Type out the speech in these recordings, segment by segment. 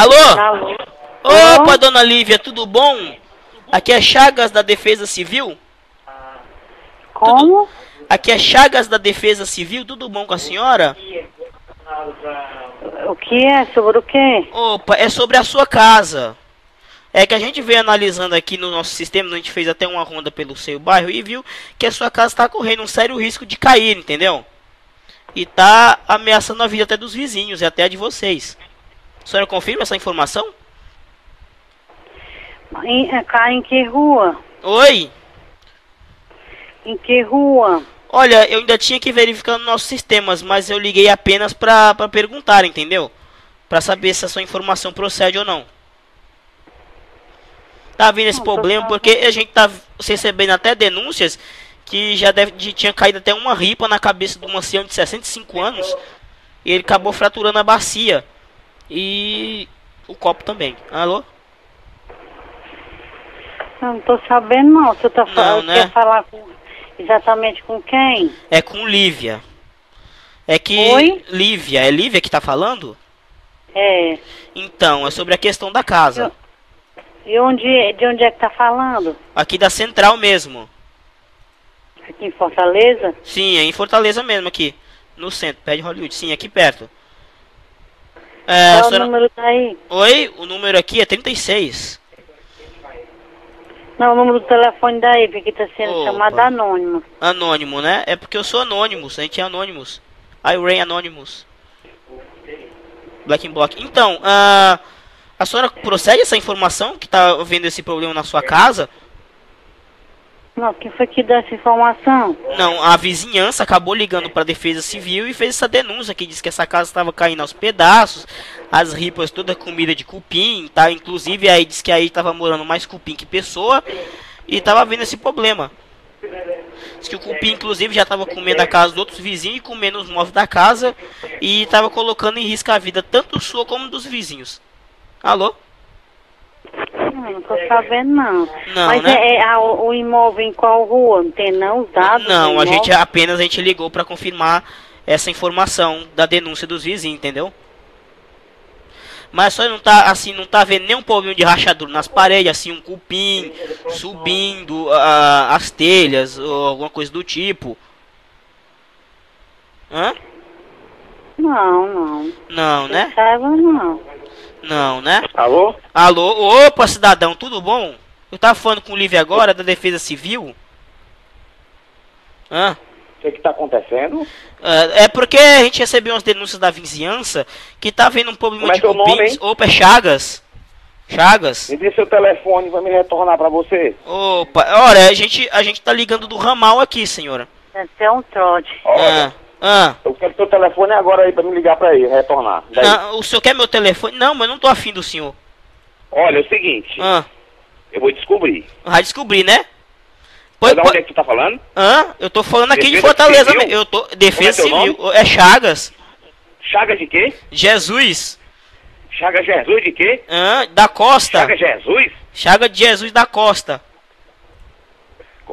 Alô? Alô? Opa, dona Lívia, tudo bom? Aqui é Chagas da Defesa Civil. Como? Aqui é Chagas da Defesa Civil, tudo bom com a senhora? O que é? Sobre o quê? Opa, é sobre a sua casa. É que a gente veio analisando aqui no nosso sistema, a gente fez até uma ronda pelo seu bairro e viu que a sua casa está correndo um sério risco de cair, entendeu? E tá ameaçando a vida até dos vizinhos e até a de vocês. A senhora confirma essa informação? Em, é, cai em que rua? Oi? Em que rua? Olha, eu ainda tinha que verificar nos nossos sistemas, mas eu liguei apenas pra, pra perguntar, entendeu? Pra saber se a sua informação procede ou não. Tá vindo esse problema porque a gente tá recebendo até denúncias que já deve, de- tinha caído até uma ripa na cabeça de um ancião de 65 anos e ele acabou fraturando a bacia e o copo também. Alô? Eu não tô sabendo não. Você tá falando, né? quer falar com, exatamente com quem? É com Lívia. É que Oi? Lívia, é Lívia que tá falando? É. Então, é sobre a questão da casa. E onde, de onde é que tá falando? Aqui da central mesmo. Aqui em Fortaleza? Sim, é em Fortaleza mesmo aqui. No centro, pé de Hollywood. Sim, aqui perto. É, a Qual o senhora- número daí? Oi, o número aqui é 36. Não, o número do telefone daí, porque tá sendo Opa. chamado anônimo. Anônimo, né? É porque eu sou Anonymous, a gente é Anonymous. I Rain Anonymous. Black and Block. Então, ah, a senhora procede essa informação que tá vendo esse problema na sua casa? Não, quem foi que deu essa informação? Não, a vizinhança acabou ligando para a Defesa Civil e fez essa denúncia que diz que essa casa estava caindo aos pedaços, as ripas toda comida de cupim, tá? Inclusive aí diz que aí estava morando mais cupim que pessoa e estava vendo esse problema. Diz que o cupim inclusive já estava comendo a casa dos outros vizinhos e comendo os móveis da casa e estava colocando em risco a vida tanto sua como dos vizinhos. Alô? Não, tô sabendo não. Não, Mas né? é, é a- o imóvel em qual rua? Não tem não os dados? do Não, a gente apenas a gente ligou para confirmar essa informação da denúncia dos vizinhos, entendeu? Mas só não tá assim, não tá vendo nenhum problema de rachadura nas paredes, assim, um cupim subindo as telhas ou alguma coisa do tipo. Hã? Não, não. Não, né? Saiba não. Não, né? Alô? Alô, opa, cidadão, tudo bom? Eu tava falando com o Livre agora, da Defesa Civil. Hã? O que que tá acontecendo? É é porque a gente recebeu umas denúncias da vizinhança que tá vendo um problema Como é de teu nome, cupins. hein? Opa, é Chagas. Chagas. Me dê seu telefone, vai me retornar pra você. Opa, olha, a gente, a gente tá ligando do ramal aqui, senhora. Deve ser um trote. Olha, ah, eu quero seu telefone agora aí pra me ligar pra ele, retornar. Daí. ah, o senhor quer meu telefone? Não, mas eu não tô afim do senhor. Olha, é o seguinte, Ah, eu vou descobrir. vai descobrir, né? Pois, Mas de onde é que tu tá falando? ah, eu tô falando aqui de Defesa Fortaleza. Civil? mesmo. Eu tô. Defesa Como é Civil. É Chagas. Chaga de quê? Jesus. Chaga Jesus de quê? Da Costa. Chaga Jesus? Chaga de Jesus da Costa.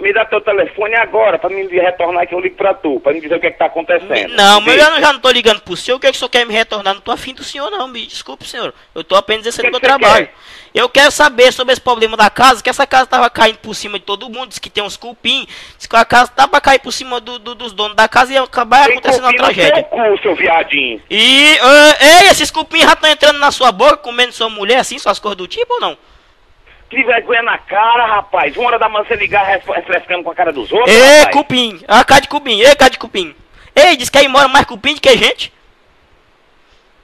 Me dá teu telefone agora pra me retornar que eu ligo pra tu, pra me dizer o que é que tá acontecendo. Não, mas eu já não tô ligando pro senhor. O que, é que o senhor quer me retornar? Não tô afim do senhor, não. Me desculpe, senhor. Eu tô apenas exercendo meu trabalho. Eu quero saber sobre esse problema da casa, que essa casa tava caindo por cima de todo mundo. Diz que tem uns cupim. Diz que a casa tá pra cair por cima do- do- dos donos da casa e acabar Tem acontecendo uma tragédia. seu cu, seu viadinho. E, ah, ei, esses cupim já estão entrando na sua boca, comendo sua mulher assim, suas coisas do tipo ou não? Que vergonha na cara, rapaz. Uma hora da manhã você ligar ref- refrescando com a cara dos outros, Ei, rapaz. cupim. Ah, cá de cupim. Ei, cá de cupim. Ei, diz que aí mora mais cupim do que gente.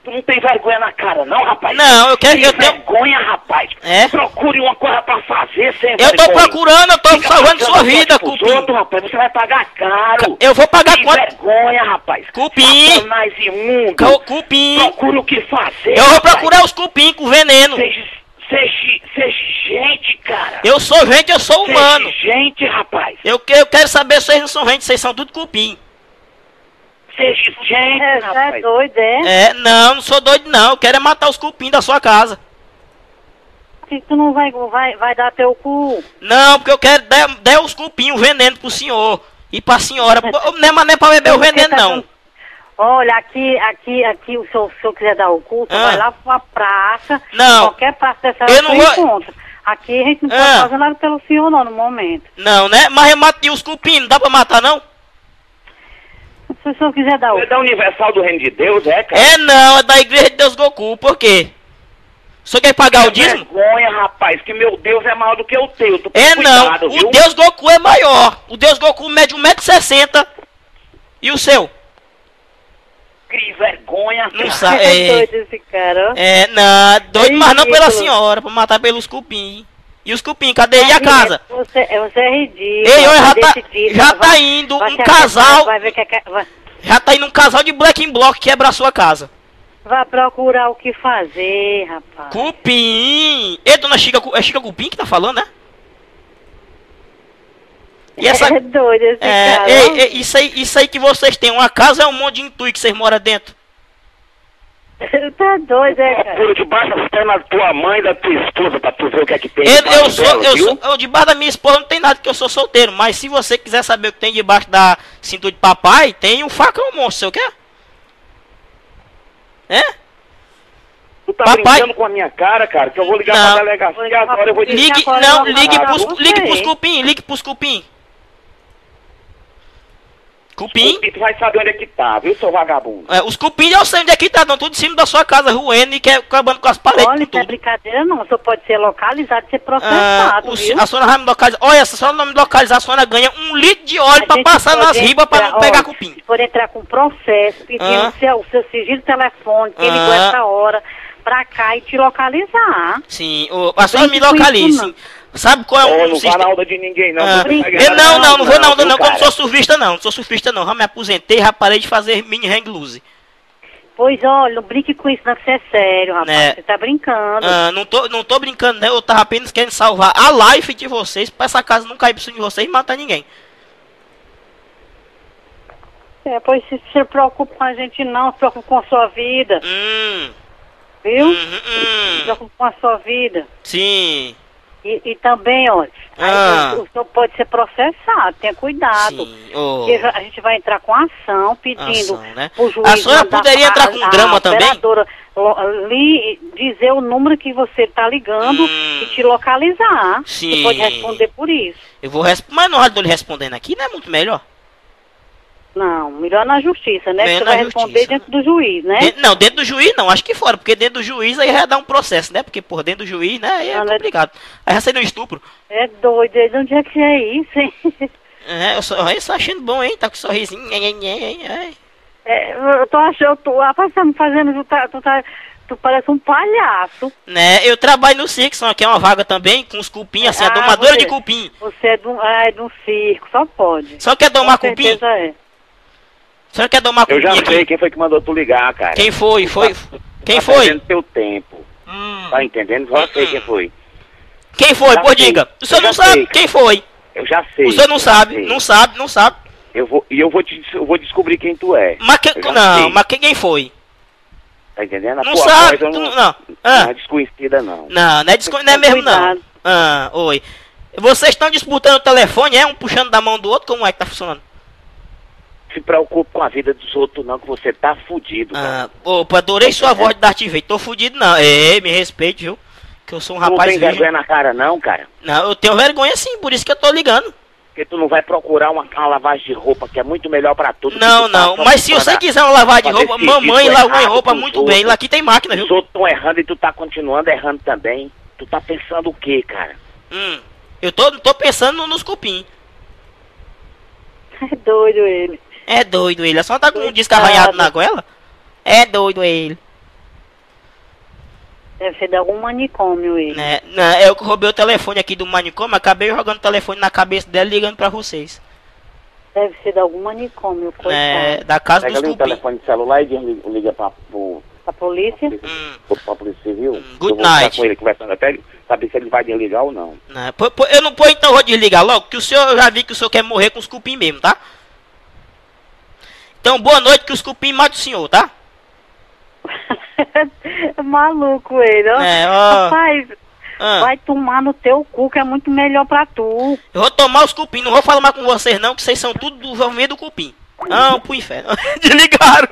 Tu não tem vergonha na cara, não, rapaz? Não, eu quero- Tem eu tenho- vergonha, rapaz. É? Procure uma coisa pra fazer, sem Eu tô procurando, eu tô Fica salvando sua vida, cupim. Outros, rapaz, você vai pagar caro. Eu vou pagar Tem quanto? vergonha, rapaz. Cupim. Satanás imundo. Cu- Cupim. Procure o que fazer, Eu vou rapaz. procurar os cupim com veneno. Seja, seja, seja gente, cara. Eu sou gente, eu sou Seja humano. gente, rapaz. Eu, que- eu quero saber se vocês não são gente, vocês são tudo cupim. Seja gente, É, você é rapaz. doido, é? É, não, não sou doido não. Eu quero é matar os cupim da sua casa. Por que tu não vai, vai, vai dar teu cu? Não, porque eu quero dar, dar os cupim, o veneno pro senhor. E pra senhora. Não é, mas não é pra beber o Porque veneno, tá não. Olha, aqui, aqui, aqui, o senhor, se o senhor quiser dar o culto, Ah. vai lá pra uma praça. Não. Qualquer praça dessa Eu não vou- encontra. Aqui a gente não Ah. pode fazer nada pelo senhor, não, no momento. Não, né? Mas eu matei os cupim, não dá pra matar, não? Se o senhor quiser dar o é da Universal do Reino de Deus, é, cara? É não, é da Igreja de Deus Goku, por quê? O senhor quer pagar o dízimo? Vergonha, rapaz, que meu Deus é maior do que o teu. Tu É cuidado, não, viu? o Deus Goku é maior. O Deus Goku mede 1,60m. E o seu? Que vergonha, Não sabe. É É, doido esse cara, ó. é não, doido, mas não pela senhora, pra matar pelos cupim. E os cupim, cadê? E a casa? Você, é- você é ridículo. Ei, olha, já vai tá, decidir, já vai- tá indo um casal, Vai ver que, que- vai, já tá indo um casal de Black in Block quebra a sua casa. vai procurar o que fazer, rapaz. Cupim! E dona Chica, é Chica Cupim que tá falando, né? E essa... É doido esse É, cara. ei, ó. ei, isso, aí, isso aí que vocês têm, uma casa é um monte de intui que vocês moram dentro. tá doido, é, cara. Procura debaixo das pernas da tua mãe e da tua esposa pra tu ver o que é que tem. Eu, debaixo eu sou, dela, eu viu? sou, eu debaixo da minha esposa não tem nada que eu sou solteiro, mas se você quiser saber o que tem debaixo da cintura de papai, tem um facão monstro, você quer? É? Tu tá Papai- brincando com a minha cara, cara, que eu vou ligar Não. pra delegacia agora, eu vou te Ligue, não, ligue pros, ligue pros cupim, ligue pros cupim. Cupim? E tu vai saber onde é que tá, viu, seu vagabundo? É, os cupim eu sei onde é que tá, estão tudo em cima da sua casa, ruendo e que- acabando com as paredes Olha, isso é brincadeira não. Só pode ser localizado e ser Ah, processado, o- viu? a senhora vai me localizar. Olha, se a senhora não me localizar, a senhora ganha um litro de óleo A pra passar nas ribas pra não pegar cupim. Se for entrar com processo, pedindo Ah. o seu, o seu sigilo telefônico, que ligou Ah. essa hora, pra cá e te localizar. Sim, o, a senhora me localize. Não. Sabe qual é o não vá sistema? na onda de ninguém, não. Ah, você eu não, não, não vou nada, não, não, não, que eu não sou surfista não, não sou surfista não, já me aposentei, já parei de fazer mini hang loose. Pois olha, não brinque com isso, não, que você é sério, rapaz. Né. Você tá brincando. Ah, não, tô, não tô brincando, né? Eu tava apenas querendo salvar a life de vocês, pra essa casa não cair por cima de vocês e matar ninguém. É, pois se se preocupa com a gente não, se preocupa com a sua vida, Hum, viu? hum, Se hum, preocupa com a sua vida. sim, E, e também, olha, Ah. o, o senhor pode ser processado, tenha cuidado. sim, ô. Porque a gente vai entrar com ação pedindo Ação, né? pro juiz. A senhora mandar poderia entrar com grama também? operadora lo- li, dizer o número que você tá ligando Hum. e te localizar. Sim. Você pode responder por isso. Eu vou responder, mas na hora de eu lhe respondendo aqui, não é muito melhor? Não, melhor na justiça, né? Melhor Você vai responder justiça. dentro do juiz, né? Dentro- não, dentro do juiz não, acho que fora, porque dentro do juiz aí já dá um processo, né? Porque por dentro do juiz, né, aí é Não, né? complicado. Aí já seria um estupro. É doido, de onde é que é isso, hein? É, eu só, eu só achando bom, hein? Tá com sorrisinho. nhê, nhê. É, eu tô achando, tu, rapaz, tá me fazendo, tu, tá, tu, tá, tu parece um palhaço. Né, eu trabalho no Sixon, aqui é uma vaga também, com os cupim, assim, a Ah, domadora você- de cupim. Você é de um, ah, é de um circo, só pode. Só quer domar Com cupim? é. Quer Eu já sei aqui? quem foi que mandou tu ligar, cara. Quem foi? Foi? Quem tá foi? perdendo teu tempo. Hum, Tá entendendo? Já sei quem foi. Quem foi? Já Pô, sei. diga. O senhor não já sabe sei. quem foi? Eu já sei. O senhor não sabe, sei. não sabe, não sabe. Eu vou, e eu vou, te, eu vou descobrir quem tu é. Mas que, não, sei. mas quem foi? Tá entendendo? A Não tua sabe, voz não, não, não. não Ah, é desconhecida, não. não, não é, desco- não é mesmo não. Ah, oi. Vocês estão disputando o telefone, é? Um puxando da mão do outro, como é que tá funcionando? Se preocupe com a vida dos outros, não, que você tá fudido, cara. Ah, opa, adorei sua voz de Darth Vader. Tô fudido não. Ei, me respeite, viu? Que eu sou um tu não rapaz tem virgem. vergonha na cara, não, cara. Não, eu tenho vergonha sim, por isso que eu tô ligando. Porque tu não vai procurar uma, uma lavagem de roupa que é muito melhor pra tudo. que Não, tu não. Mas se você quiser uma lavagem de roupa, mamãe lavou em roupa muito bem. outros. Lá aqui tem máquina, viu? Os outros estão errando e tu tá continuando errando também. Tu tá pensando o quê, cara? Hum. Eu tô, tô pensando nos cupim. É doido ele. É doido ele. É só tá com um Coitado. disco arranhado na goela? É doido ele. Deve ser de algum manicômio ele. Né? Não, eu que roubei o telefone aqui do manicômio, acabei jogando o telefone na cabeça dela e ligando pra vocês. Deve ser de algum manicômio, coitado. Né? Da casa Pega dos ali o cupim. telefone de celular e liga pra, pro, A polícia? Hum. pro, pra Polícia Civil. Hum, good eu vou ficar night. com ele conversando até ele saber se ele vai desligar ou não. Né? Pô- pô, eu não pô, então vou desligar logo, que o senhor eu já vi que o senhor quer morrer com os cupim mesmo, tá? Então boa noite que os cupim matem o senhor, tá? É Maluco ele, ó. É, ó. Rapaz, Ah, vai tomar no teu cu que é muito melhor pra tu. eu vou tomar os cupim, não vou falar mais com vocês não, que vocês são tudo do envolvimento do cupim. Não, pro inferno. Desligaram.